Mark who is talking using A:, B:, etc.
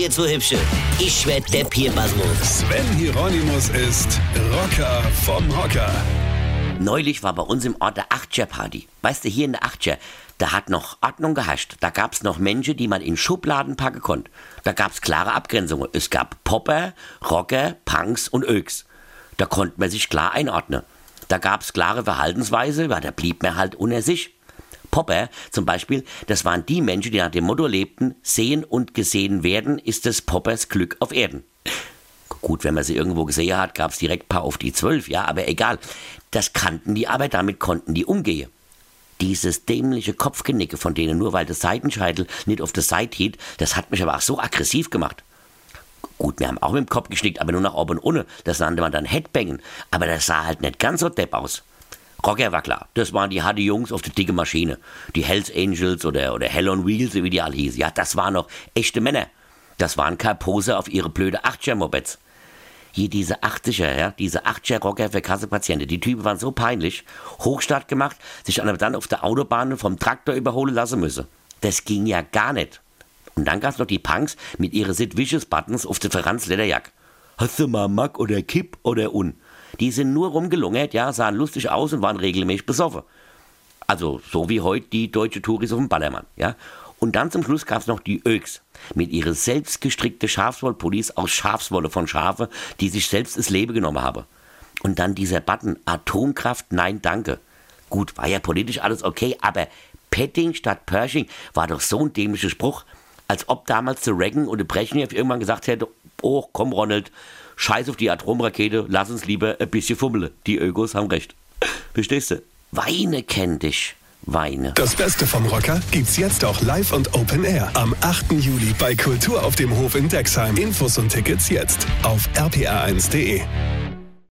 A: ihr zwei Hübsche. Ich werd der Pierpasmus.
B: Sven Hieronymus ist Rocker vom Hocker.
C: Neulich war bei uns im Ort der Achtscher-Party. Weißt du, hier in der Achtscher, da hat noch Ordnung gehascht. Da gab's noch Menschen, die man in Schubladen packen konnte. Da gab's klare Abgrenzungen. Es gab Popper, Rocker, Punks und Öks. Da konnte man sich klar einordnen. Da gab's klare Verhaltensweise, weil da blieb man halt unter sich. Popper zum Beispiel, das waren die Menschen, die nach dem Motto lebten, sehen und gesehen werden, ist des Poppers Glück auf Erden. Gut, wenn man sie irgendwo gesehen hat, gab's direkt paar auf die zwölf, ja, aber egal. Das kannten die, aber damit konnten die umgehen. Dieses dämliche Kopfgenicke von denen, nur weil der Seitenscheitel nicht auf der Seite hielt, das hat mich aber auch so aggressiv gemacht. Gut, wir haben auch mit dem Kopf geschnickt, aber nur nach oben und ohne. Das nannte man dann Headbangen. Aber das sah halt nicht ganz so depp aus. Rocker war klar. Das waren die harte Jungs auf der dicke Maschine. Die Hells Angels oder, oder Hell on Wheels, wie die alle hießen. Ja, das waren noch echte Männer. Das waren keine Pose auf ihre blöde Achtscher-Mopeds. Hier diese 80er, ja, diese 80er Rocker für Kassepatienten. Die Typen waren so peinlich, Hochstart gemacht, sich dann auf der Autobahn vom Traktor überholen lassen müssen. Das ging ja gar nicht. Und dann gab's noch die Punks mit ihren Sid Vicious Buttons auf der Franz Lederjack. Hast du mal Mack oder Kipp oder Un? Die sind nur rumgelungert, ja, sahen lustig aus und waren regelmäßig besoffen. Also so wie heute die deutsche Touris auf dem Ballermann, ja. Und dann zum Schluss gab's noch die Öks mit ihrer selbstgestrickte Schafswollpullis aus Schafswolle von Schafe, die sich selbst das Leben genommen haben. Und dann dieser Button Atomkraft, nein, danke. Gut, war ja politisch alles okay, aber Petting statt Pershing war doch so ein dämlicher Spruch, als ob damals der Reagan und der Brezhnev irgendwann gesagt hätte, oh, komm Ronald, scheiß auf die Atomrakete, lass uns lieber ein bisschen fummeln. Die Ögos haben recht. Verstehst du? Weine kenn dich. Weine.
B: Das Beste vom Rocker gibt's jetzt auch live und Open Air. Am 8. Juli bei Kultur auf dem Hof in Dexheim. Infos und Tickets jetzt auf rpr1.de.